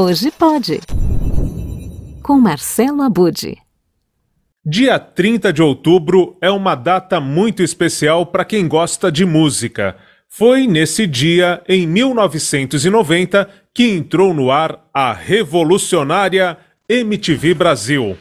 Hoje pode. Com Marcelo Abude. Dia 30 de outubro é uma data muito especial para quem gosta de música. Foi nesse dia, em 1990, que entrou no ar a revolucionária MTV Brasil.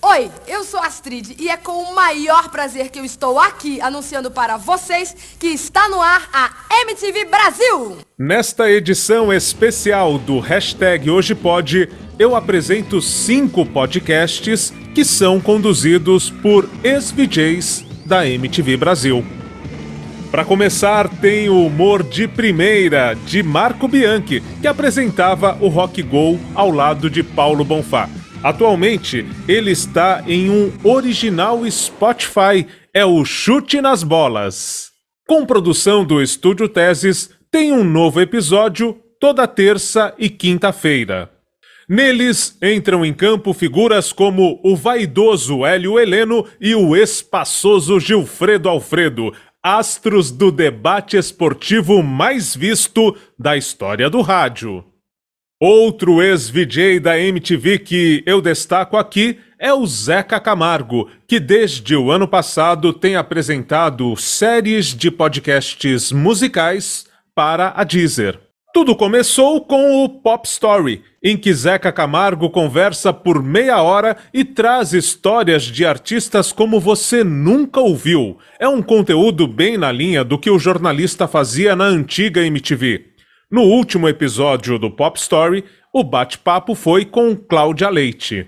Oi, eu sou Astrid e é com o maior prazer que eu estou aqui anunciando para vocês que está no ar a MTV Brasil. Nesta edição especial do hashtag Hoje Pode, eu apresento cinco podcasts que são conduzidos por ex-VJs da MTV Brasil. Para começar, tem o humor de primeira de Marco Bianchi, que apresentava o Rock Go ao lado de Paulo Bonfá. Atualmente, ele está em um original Spotify, é o Chute nas Bolas. Com produção do Estúdio Teses, tem um novo episódio toda terça e quinta-feira. Neles entram em campo figuras como o vaidoso Hélio Heleno e o espaçoso Gilfredo Alfredo, astros do debate esportivo mais visto da história do rádio. Outro ex-VJ da MTV que eu destaco aqui é o Zeca Camargo, que desde o ano passado tem apresentado séries de podcasts musicais para a Deezer. Tudo começou com o Pop Story, em que Zeca Camargo conversa por meia hora e traz histórias de artistas como você nunca ouviu. É um conteúdo bem na linha do que o jornalista fazia na antiga MTV. No último episódio do Pop Story, o bate-papo foi com Cláudia Leite.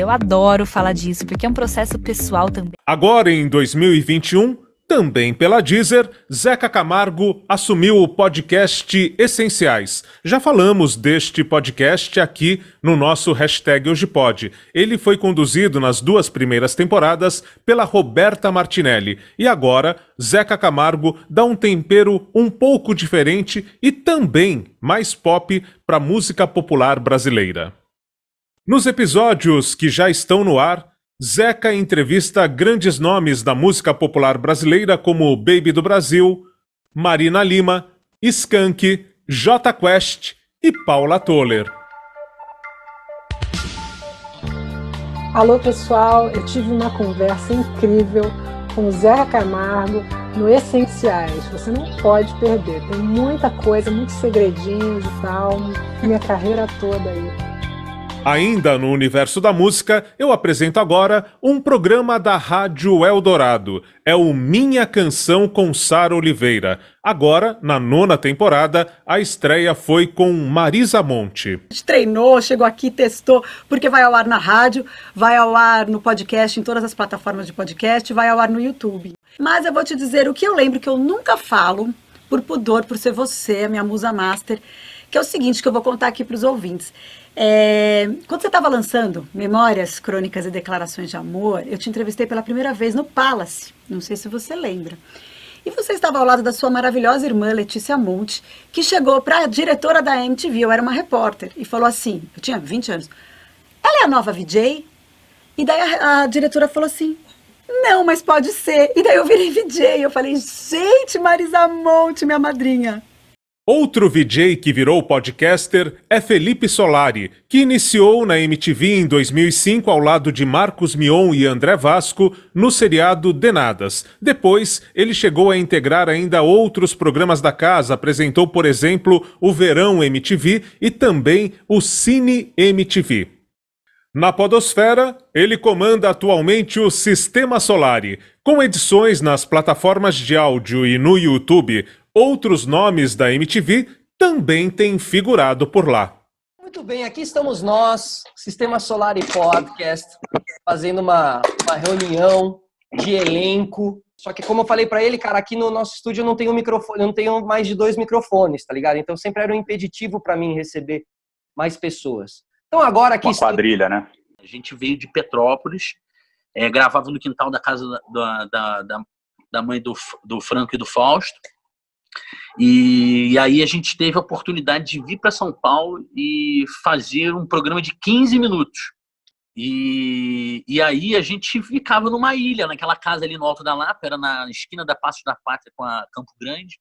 Eu adoro falar disso, porque é um processo pessoal também. Agora, em 2021, também pela Deezer, Zeca Camargo assumiu o podcast Essenciais. Já falamos deste podcast aqui no nosso hashtag Hoje. Ele foi conduzido nas duas primeiras temporadas pela Roberta Martinelli. E agora, Zeca Camargo dá um tempero um pouco diferente e também mais pop para a música popular brasileira. Nos episódios que já estão no ar, Zeca entrevista grandes nomes da música popular brasileira como Baby do Brasil, Marina Lima, Skank, J Quest e Paula Toller. Alô pessoal, eu tive uma conversa incrível com o Zeca Camargo no Essenciais. Você não pode perder, tem muita coisa, muitos segredinhos e tal, minha carreira toda aí. Ainda no universo da música, eu apresento agora um programa da Rádio Eldorado. É o Minha Canção com Sara Oliveira. Agora, na nona temporada, a estreia foi com Marisa Monte. A gente treinou, chegou aqui, testou, porque vai ao ar na rádio, vai ao ar no podcast, em todas as plataformas de podcast, vai ao ar no YouTube. Mas eu vou te dizer o que eu lembro que eu nunca falo, por pudor, por ser você, a minha musa master, que é o seguinte que eu vou contar aqui para os ouvintes. É, quando você estava lançando Memórias, Crônicas e Declarações de Amor, eu te entrevistei pela primeira vez no Palace. Não sei se você lembra. E você estava ao lado da sua maravilhosa irmã Letícia Monte, que chegou para a diretora da MTV, eu era uma repórter, e falou assim: eu tinha 20 anos, ela é a nova VJ? E daí a, a diretora falou assim: não, mas pode ser. E daí eu virei VJ. Eu falei: gente, Marisa Monte, minha madrinha. Outro VJ que virou podcaster é Felipe Solari, que iniciou na MTV em 2005 ao lado de Marcos Mion e André Vasco no seriado Denadas. Depois, ele chegou a integrar ainda outros programas da casa, apresentou, por exemplo, o Verão MTV e também o Cine MTV. Na Podosfera, ele comanda atualmente o Sistema Solari, com edições nas plataformas de áudio e no YouTube, Outros nomes da MTV também têm figurado por lá. Muito bem, aqui estamos nós, Sistema Solar e Podcast, fazendo uma, uma reunião de elenco. Só que, como eu falei para ele, cara, aqui no nosso estúdio eu não tenho microfone, eu não tenho mais de dois microfones, tá ligado? Então sempre era um impeditivo para mim receber mais pessoas. Então agora aqui. Uma quadrilha, né? A gente veio de Petrópolis, é, gravava no quintal da casa da, da, da, da mãe do, do Franco e do Fausto. E, e aí a gente teve a oportunidade de vir para São Paulo e fazer um programa de 15 minutos. E, e aí a gente ficava numa ilha, naquela casa ali no Alto da Lapa, era na esquina da Passo da Pátria com a Campo Grande.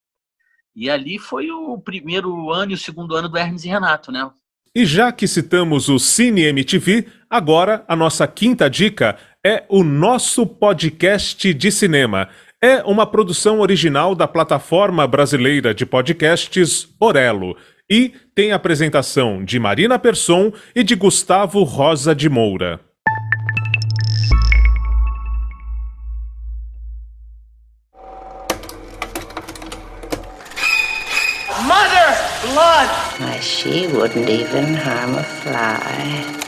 E ali foi o primeiro ano e o segundo ano do Hermes e Renato, né? E já que citamos o Cine MTV, agora a nossa quinta dica é o nosso podcast de cinema. É uma produção original da plataforma brasileira de podcasts Orelo e tem apresentação de Marina Persson e de Gustavo Rosa de Moura. Mother blood! Why, she wouldn't even harm a fly.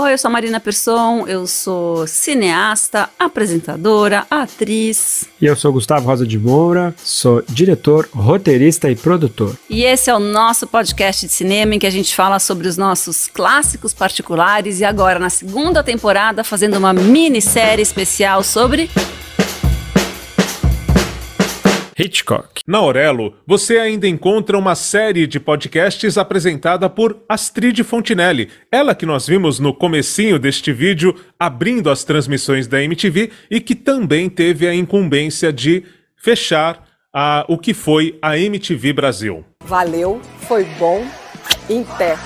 Oi, eu sou a Marina Persson, eu sou cineasta, apresentadora, atriz. E eu sou Gustavo Rosa de Moura, sou diretor, roteirista e produtor. E esse é o nosso podcast de cinema em que a gente fala sobre os nossos clássicos particulares e agora na segunda temporada fazendo uma minissérie especial sobre Hitchcock. Na Aurelo, você ainda encontra uma série de podcasts apresentada por Astrid Fontinelli, ela que nós vimos no comecinho deste vídeo, abrindo as transmissões da MTV e que também teve a incumbência de fechar a, o que foi a MTV Brasil. Valeu, foi bom, em pé.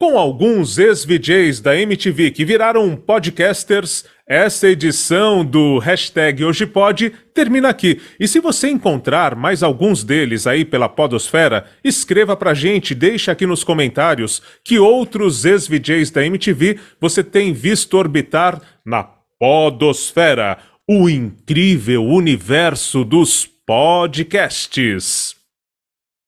Com alguns ex-VJs da MTV que viraram podcasters, essa edição do hashtag Hoje Pode termina aqui. E se você encontrar mais alguns deles aí pela Podosfera, escreva pra gente, deixa aqui nos comentários que outros ex-VJs da MTV você tem visto orbitar na Podosfera, o incrível universo dos podcasts.